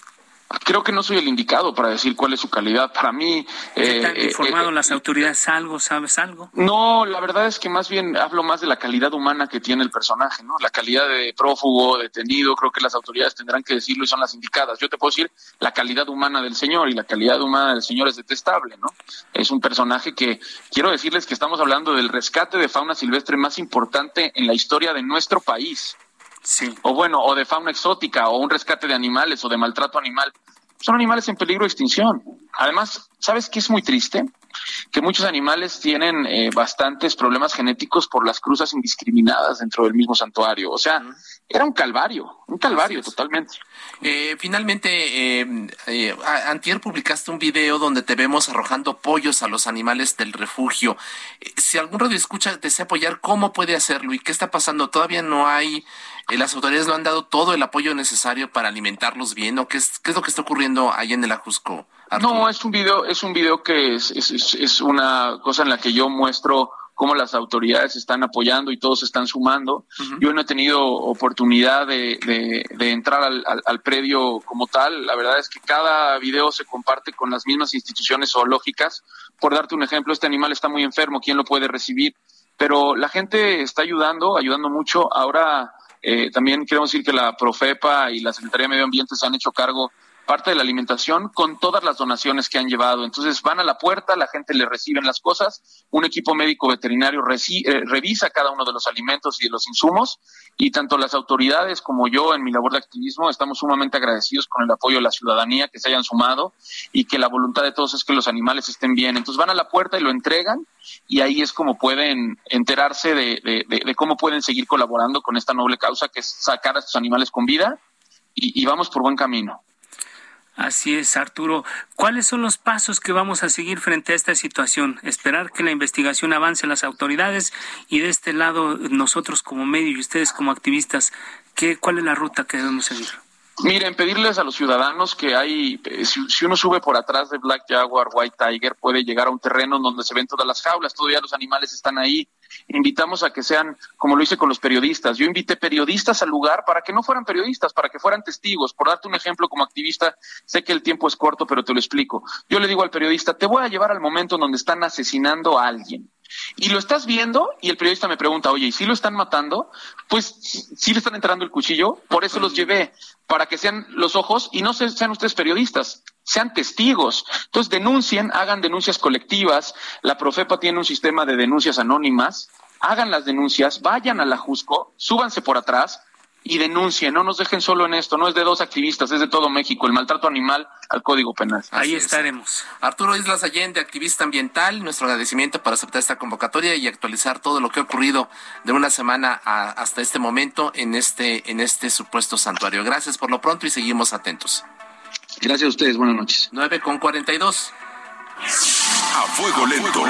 Creo que no soy el indicado para decir cuál es su calidad. Para mí... ¿Qué te han informado eh, las autoridades algo? ¿Sabes algo? No, la verdad es que más bien hablo más de la calidad humana que tiene el personaje, ¿no? La calidad de prófugo, detenido, creo que las autoridades tendrán que decirlo y son las indicadas. Yo te puedo decir la calidad humana del señor y la calidad humana del señor es detestable, ¿no? Es un personaje que quiero decirles que estamos hablando del rescate de fauna silvestre más importante en la historia de nuestro país. Sí. O bueno, o de fauna exótica, o un rescate de animales, o de maltrato animal. Son animales en peligro de extinción. Además, ¿sabes qué es muy triste? Que muchos animales tienen eh, bastantes problemas genéticos por las cruzas indiscriminadas dentro del mismo santuario. O sea, era un calvario, un calvario totalmente. Eh, finalmente, eh, eh, Antier publicaste un video donde te vemos arrojando pollos a los animales del refugio. Eh, si algún radio escucha desea apoyar, ¿cómo puede hacerlo? ¿Y qué está pasando? ¿Todavía no hay, eh, las autoridades no han dado todo el apoyo necesario para alimentarlos bien? ¿O qué es, qué es lo que está ocurriendo ahí en el Ajusco? Arturo? No, es un video, es un video que es, es, es, es una cosa en la que yo muestro cómo las autoridades están apoyando y todos están sumando. Uh -huh. Yo no he tenido oportunidad de, de, de entrar al, al, al, predio como tal. La verdad es que cada video se comparte con las mismas instituciones zoológicas. Por darte un ejemplo, este animal está muy enfermo, ¿quién lo puede recibir? Pero la gente está ayudando, ayudando mucho. Ahora eh, también queremos decir que la Profepa y la Secretaría de Medio Ambiente se han hecho cargo parte de la alimentación con todas las donaciones que han llevado. Entonces van a la puerta, la gente le reciben las cosas, un equipo médico veterinario reci eh, revisa cada uno de los alimentos y de los insumos y tanto las autoridades como yo en mi labor de activismo estamos sumamente agradecidos con el apoyo de la ciudadanía que se hayan sumado y que la voluntad de todos es que los animales estén bien. Entonces van a la puerta y lo entregan y ahí es como pueden enterarse de, cómo pueden seguir colaborando con esta noble causa que es sacar a estos animales con vida y vamos por buen camino. Así es, Arturo. ¿Cuáles son los pasos que vamos a seguir frente a esta situación? Esperar que la investigación avance las autoridades y de este lado nosotros como medio y ustedes como activistas, ¿qué, ¿cuál es la ruta que debemos seguir? Miren, pedirles a los ciudadanos que hay, eh, si, si, uno sube por atrás de Black Jaguar, White Tiger, puede llegar a un terreno donde se ven todas las jaulas, todavía los animales están ahí. Invitamos a que sean, como lo hice con los periodistas, yo invité periodistas al lugar para que no fueran periodistas, para que fueran testigos. Por darte un ejemplo como activista, sé que el tiempo es corto, pero te lo explico. Yo le digo al periodista, te voy a llevar al momento donde están asesinando a alguien y lo estás viendo y el periodista me pregunta, oye, ¿y si lo están matando? Pues si le están entrando el cuchillo, por eso los llevé, para que sean los ojos y no sean ustedes periodistas, sean testigos. Entonces denuncien, hagan denuncias colectivas, la Profepa tiene un sistema de denuncias anónimas, hagan las denuncias, vayan a la Jusco, súbanse por atrás, y denuncien, no nos dejen solo en esto, no es de dos activistas, es de todo México, el maltrato animal al Código Penal. Ahí Así estaremos. Es. Arturo Islas Allende, activista ambiental, nuestro agradecimiento por aceptar esta convocatoria y actualizar todo lo que ha ocurrido de una semana a, hasta este momento en este, en este supuesto santuario. Gracias por lo pronto y seguimos atentos. Gracias a ustedes, buenas noches. 9 con 42. A fuego lento.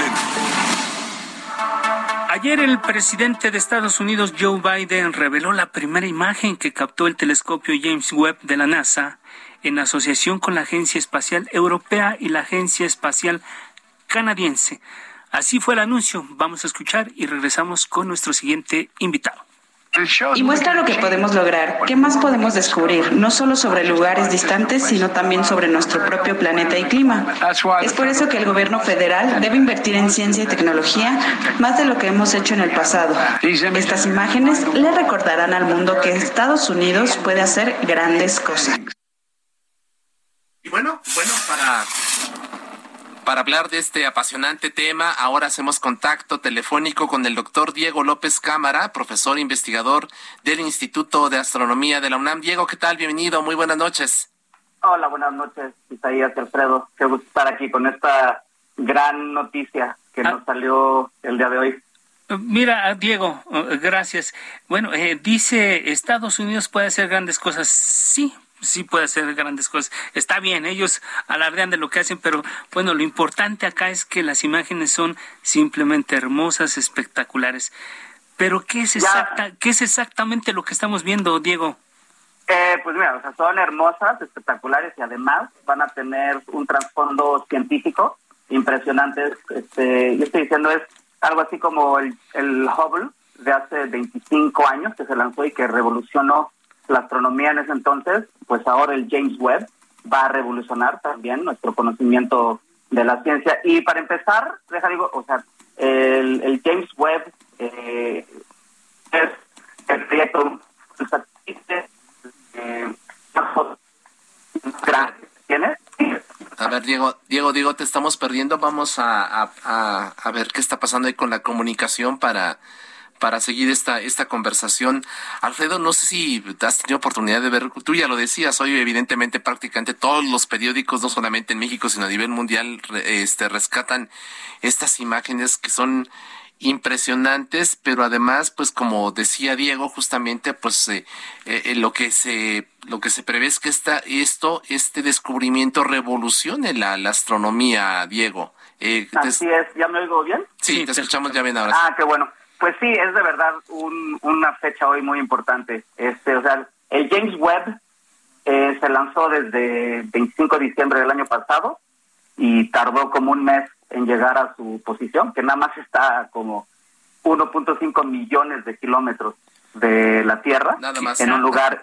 Ayer el presidente de Estados Unidos, Joe Biden, reveló la primera imagen que captó el telescopio James Webb de la NASA en asociación con la Agencia Espacial Europea y la Agencia Espacial Canadiense. Así fue el anuncio. Vamos a escuchar y regresamos con nuestro siguiente invitado. Y muestra lo que podemos lograr. ¿Qué más podemos descubrir? No solo sobre lugares distantes, sino también sobre nuestro propio planeta y clima. Es por eso que el gobierno federal debe invertir en ciencia y tecnología más de lo que hemos hecho en el pasado. Estas imágenes le recordarán al mundo que Estados Unidos puede hacer grandes cosas. Y bueno, bueno, para para hablar de este apasionante tema, ahora hacemos contacto telefónico con el doctor Diego López Cámara, profesor investigador del Instituto de Astronomía de la UNAM. Diego, ¿qué tal? Bienvenido, muy buenas noches. Hola, buenas noches, Isaías Alfredo. Qué gusto estar aquí con esta gran noticia que nos ah. salió el día de hoy. Mira, Diego, gracias. Bueno, eh, dice Estados Unidos puede hacer grandes cosas. Sí, sí puede hacer grandes cosas. Está bien, ellos alardean de lo que hacen, pero bueno, lo importante acá es que las imágenes son simplemente hermosas, espectaculares. Pero ¿qué es, exacta, ¿qué es exactamente lo que estamos viendo, Diego? Eh, pues mira, o sea, son hermosas, espectaculares y además van a tener un trasfondo científico impresionante. Este, yo estoy diciendo es algo así como el, el Hubble de hace 25 años que se lanzó y que revolucionó la astronomía en ese entonces, pues ahora el James Webb va a revolucionar también nuestro conocimiento de la ciencia. Y para empezar, deja digo, o sea, el, James Webb eh, es el proyecto eh. A ver, Diego, Diego, Diego, te estamos perdiendo. Vamos a, a, a ver qué está pasando ahí con la comunicación para para seguir esta, esta conversación. Alfredo, no sé si has tenido oportunidad de ver, tú ya lo decías, hoy evidentemente prácticamente todos los periódicos, no solamente en México, sino a nivel mundial, este, rescatan estas imágenes que son impresionantes, pero además, pues como decía Diego, justamente, pues eh, eh, lo que se lo que se prevé es que esta, esto, este descubrimiento revolucione la, astronomía, Diego. Eh, Así es, ¿ya me oigo bien? Sí, te escuchamos ya bien ahora. Ah, qué bueno. Pues sí, es de verdad una fecha hoy muy importante. Este, o sea, el James Webb eh, se lanzó desde 25 de diciembre del año pasado y tardó como un mes en llegar a su posición, que nada más está como 1.5 millones de kilómetros de la Tierra Nada más. en un lugar.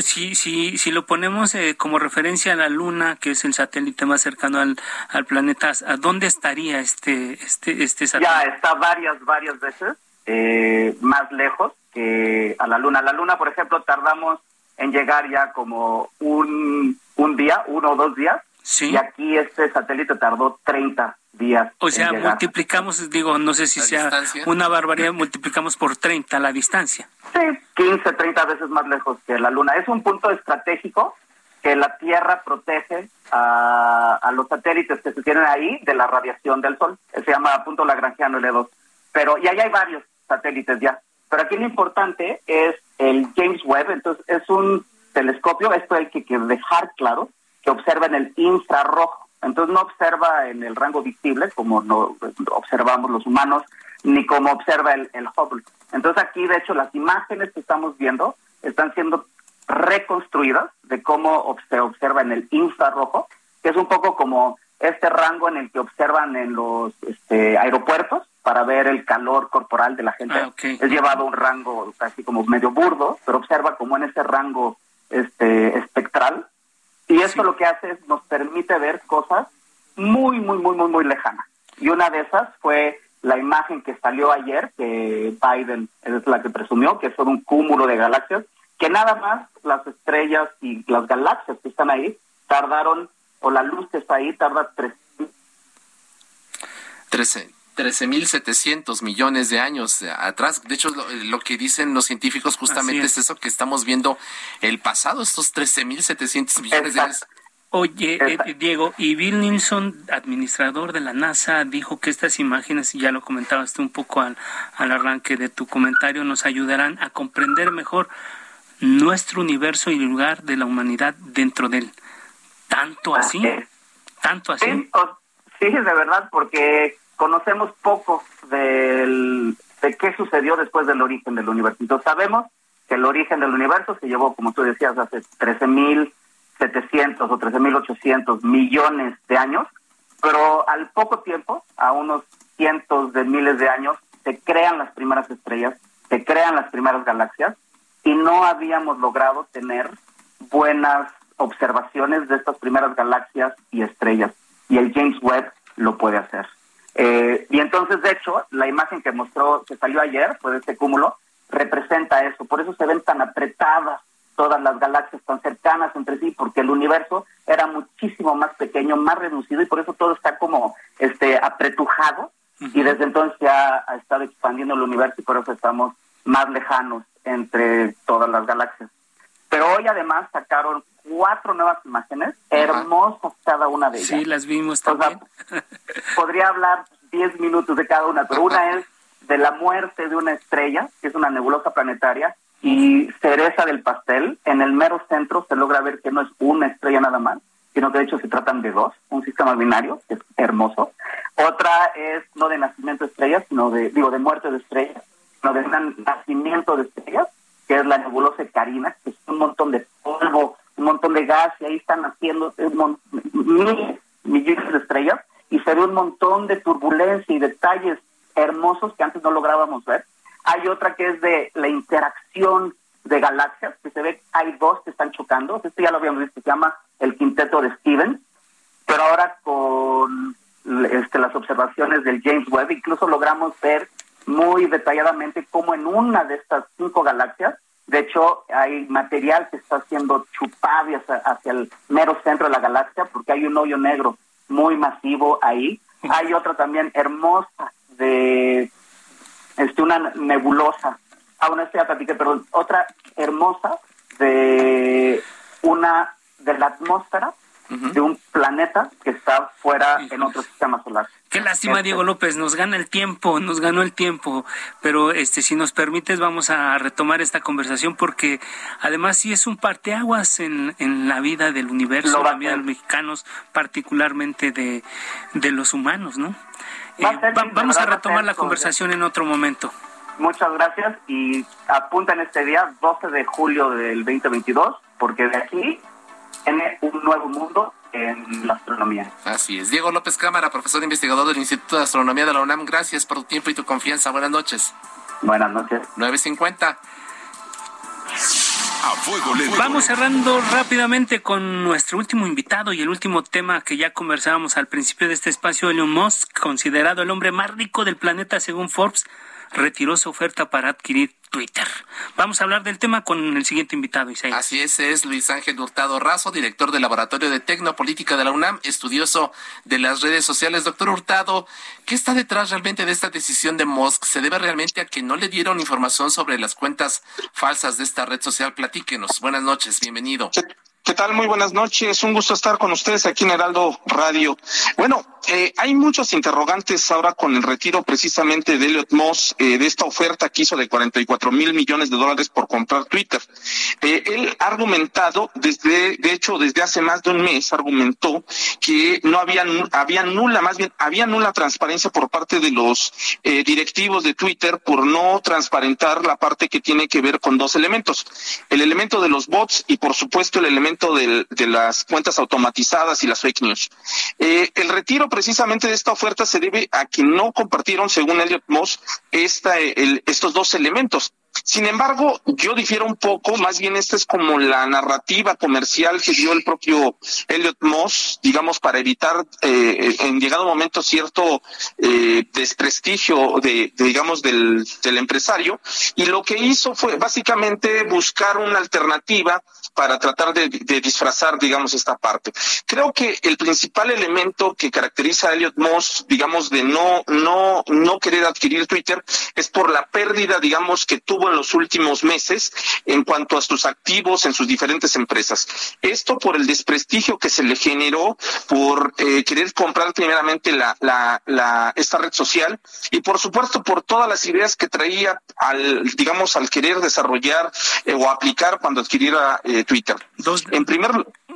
si, si, si lo ponemos eh, como referencia a la Luna, que es el satélite más cercano al, al planeta, ¿a dónde estaría este, este, este satélite? Ya está varias, varias veces eh, más lejos que a la Luna. La Luna, por ejemplo, tardamos en llegar ya como un, un día, uno o dos días. Y aquí este satélite tardó 30 días. O sea, multiplicamos, digo, no sé si sea una barbaridad, multiplicamos por 30 la distancia. Sí, 15, 30 veces más lejos que la Luna. Es un punto estratégico que la Tierra protege a, a los satélites que se tienen ahí de la radiación del Sol. Se llama punto lagrangiano L2. Pero, y ahí hay varios satélites ya. Pero aquí lo importante es el James Webb, entonces es un telescopio, esto hay que, que dejar claro, observa en el infrarrojo. Entonces no observa en el rango visible como no observamos los humanos, ni como observa el, el Hubble. Entonces aquí, de hecho, las imágenes que estamos viendo están siendo reconstruidas de cómo se observa en el infrarrojo, que es un poco como este rango en el que observan en los este, aeropuertos para ver el calor corporal de la gente. Ah, es llevado un rango casi como medio burdo, pero observa como en ese rango este espectral y esto lo que hace es nos permite ver cosas muy, muy, muy, muy, muy lejanas. Y una de esas fue la imagen que salió ayer, que Biden es la que presumió, que son un cúmulo de galaxias, que nada más las estrellas y las galaxias que están ahí tardaron, o la luz que está ahí tarda tres. 13. 13.700 millones de años atrás. De hecho, lo, que dicen los científicos justamente es. eso, que estamos viendo el pasado, estos 13.700 millones de años. Oye, eh, Diego, y Bill Nilsson, administrador de la NASA, dijo que estas imágenes, y ya lo comentabas tú un poco al, al arranque de tu comentario, nos ayudarán a comprender mejor nuestro universo y el lugar de la humanidad dentro de él. ¿Tanto así? ¿Tanto así? Sí, de verdad, porque conocemos poco del, de qué sucedió después del origen del universo. Entonces sabemos que el origen del universo se llevó, como tú decías, hace 13.700 o 13.800 millones de años, pero al poco tiempo, a unos cientos de miles de años, se crean las primeras estrellas, se crean las primeras galaxias y no habíamos logrado tener buenas observaciones de estas primeras galaxias y estrellas. Y el James Webb lo puede hacer. Eh, y entonces, de hecho, la imagen que mostró, que salió ayer, fue de este cúmulo, representa eso. Por eso se ven tan apretadas todas las galaxias tan cercanas entre sí, porque el universo era muchísimo más pequeño, más reducido, y por eso todo está como este apretujado, y desde entonces ya ha estado expandiendo el universo y por eso estamos más lejanos entre todas las galaxias. Pero hoy además sacaron cuatro nuevas imágenes, hermosas cada una de ellas. Sí, las vimos también. podría hablar diez minutos de cada una, pero una es de la muerte de una estrella, que es una nebulosa planetaria, y cereza del pastel, en el mero centro se logra ver que no es una estrella nada más, sino que de hecho se tratan de dos, un sistema binario, que es hermoso. Otra es no de nacimiento de estrellas, sino de, digo, de muerte de estrellas, sino de nacimiento de estrellas, que es la nebulosa Carina, que es un montón de polvo, un montón de gas, y ahí están haciendo miles, millones de estrellas, y se ve un montón de turbulencia y detalles hermosos que antes no lográbamos ver. Hay otra que es de la interacción de galaxias, que se ve, hay dos que están chocando, este ya lo habíamos visto, se llama el quinteto de Steven, pero ahora con este, las observaciones del James Webb, incluso logramos ver muy detalladamente cómo en una de estas cinco galaxias, de hecho, hay material que está siendo chupado hacia, el mero centro de la galaxia, porque hay un hoyo negro muy masivo ahí. Hay otra también hermosa de este, una nebulosa, ah, una estrella perdón, otra hermosa de una de la atmósfera de un planeta que está fuera en otro sistema solar. Qué lástima, Diego López, nos gana el tiempo, nos ganó el tiempo, pero este si nos permites vamos a retomar esta conversación porque además sí es un parteaguas en, en la vida del universo, la vida de los mexicanos, particularmente de, de los humanos, ¿no? Eh, vamos a retomar la conversación en otro momento. Muchas gracias y apuntan este día, 12 de julio del 2022, porque de aquí tiene un nuevo mundo en la astronomía. Así es. Diego López Cámara, profesor investigador del Instituto de Astronomía de la UNAM, gracias por tu tiempo y tu confianza. Buenas noches. Buenas noches. 950. A fuego Vamos cerrando rápidamente con nuestro último invitado y el último tema que ya conversábamos al principio de este espacio, Elon Musk, considerado el hombre más rico del planeta según Forbes, retiró su oferta para adquirir Twitter. Vamos a hablar del tema con el siguiente invitado, Isaías. Así es, es Luis Ángel Hurtado Razo, director del Laboratorio de Tecnopolítica de la UNAM, estudioso de las redes sociales. Doctor Hurtado, ¿qué está detrás realmente de esta decisión de Musk? ¿Se debe realmente a que no le dieron información sobre las cuentas falsas de esta red social? Platíquenos. Buenas noches, bienvenido. ¿Qué tal? Muy buenas noches. Un gusto estar con ustedes aquí en Heraldo Radio. Bueno, eh, hay muchos interrogantes ahora con el retiro precisamente de Elliot Moss eh, de esta oferta que hizo de 44 mil millones de dólares por comprar Twitter. Eh, él ha argumentado desde, de hecho, desde hace más de un mes argumentó que no había, había nula, más bien, había nula transparencia por parte de los directivos de Twitter por no transparentar la parte que tiene que ver con dos elementos. El elemento de los bots y por supuesto el elemento de, las cuentas automatizadas y las fake news. El retiro precisamente de esta oferta se debe a que no compartieron, según Elliot Moss, esta, estos dos elementos. Sin embargo, yo difiero un poco, más bien esta es como la narrativa comercial que dio el propio Elliot Moss, digamos, para evitar eh, en llegado momento cierto eh, desprestigio de, digamos, del empresario. Y lo que hizo fue básicamente buscar una alternativa para tratar de, disfrazar, digamos, esta parte. Creo que el principal elemento que caracteriza a Elliot Moss, digamos, de no, no, no querer adquirir Twitter es por la pérdida, digamos, que tuvo en los últimos meses en cuanto a sus activos en sus diferentes empresas. Esto por el desprestigio que se le generó por eh, querer comprar primeramente la, la, la, esta red social y por supuesto por todas las ideas que traía al, digamos, al querer desarrollar eh, o aplicar cuando adquiriera eh, Twitter. Dos, en primer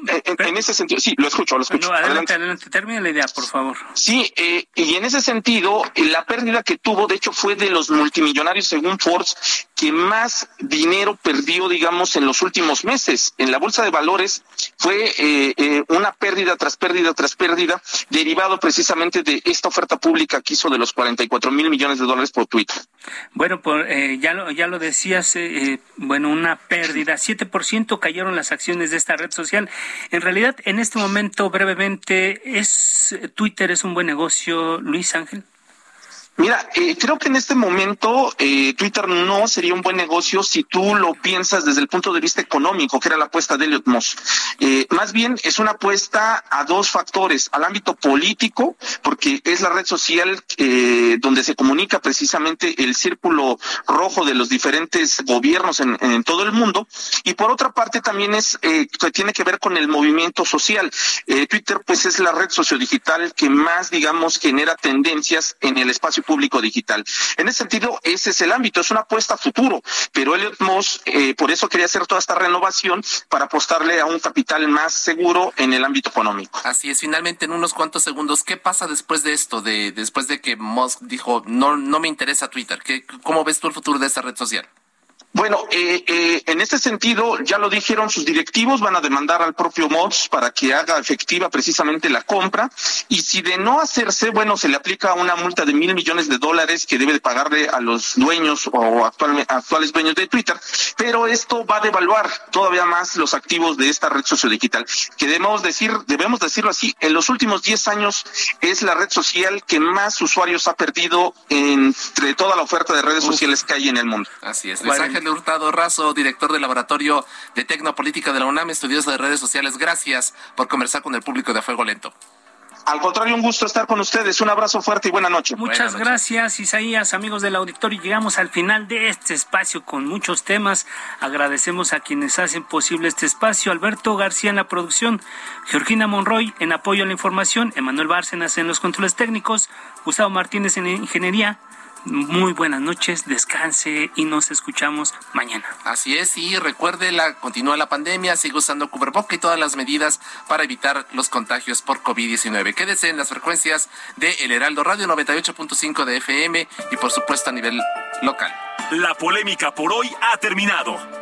en, ese sentido, sí, lo escucho, lo escucho. adelante, adelante, termina la idea, por favor. Sí, eh, y en ese sentido, eh, la pérdida que tuvo, de hecho, fue de los multimillonarios, según Forbes, que más dinero perdió, digamos, en los últimos meses. En la bolsa de valores fue eh, una pérdida tras pérdida tras pérdida, derivado precisamente de esta oferta pública que hizo de los 44 mil millones de dólares por Twitter. Bueno, por, ya, lo, ya lo decías, bueno, una pérdida, 7% cayeron las acciones de esta red social. En realidad, en este momento, brevemente, ¿es Twitter es un buen negocio, Luis Ángel? Mira, eh, creo que en este momento eh, Twitter no sería un buen negocio si tú lo piensas desde el punto de vista económico, que era la apuesta de Elliot Moss. Eh, más bien es una apuesta a dos factores, al ámbito político, porque es la red social donde se comunica precisamente el círculo rojo de los diferentes gobiernos en, todo el mundo, y por otra parte también es que tiene que ver con el movimiento social. Twitter pues es la red sociodigital que más, digamos, genera tendencias en el espacio público digital. En ese sentido, ese es el ámbito, es una apuesta a futuro, pero Elliot Moss eh, por eso quería hacer toda esta renovación para apostarle a un capital más seguro en el ámbito económico. Así es, finalmente en unos cuantos segundos, ¿qué pasa después de esto, de después de que Musk dijo no no me interesa Twitter? ¿Qué, ¿Cómo ves tú el futuro de esta red social? Bueno, eh, eh, en este sentido, ya lo dijeron sus directivos, van a demandar al propio Mods para que haga efectiva precisamente la compra. Y si de no hacerse, bueno, se le aplica una multa de mil millones de dólares que debe de pagarle a los dueños o actuales dueños de Twitter. Pero esto va a devaluar todavía más los activos de esta red sociodigital, que debemos decir, debemos decirlo así, en los últimos 10 años es la red social que más usuarios ha perdido entre toda la oferta de redes sociales que hay en el mundo. Así es. Hurtado Razo, director del Laboratorio de Tecnopolítica de la UNAM, estudioso de redes sociales. Gracias por conversar con el público de Fuego Lento. Al contrario, un gusto estar con ustedes. Un abrazo fuerte y buena noche. Muchas gracias, Isaías, amigos del auditorio. Llegamos al final de este espacio con muchos temas. Agradecemos a quienes hacen posible este espacio. Alberto García en la producción, Georgina Monroy en apoyo a la información, Emanuel Bárcenas en los controles técnicos, Gustavo Martínez en ingeniería muy buenas noches, descanse y nos escuchamos mañana. Así es, y recuerde, la, continúa la pandemia, sigue usando cubreboca y todas las medidas para evitar los contagios por COVID-19. Quédese en las frecuencias de El Heraldo Radio 98.5 de FM y por supuesto a nivel local. La polémica por hoy ha terminado.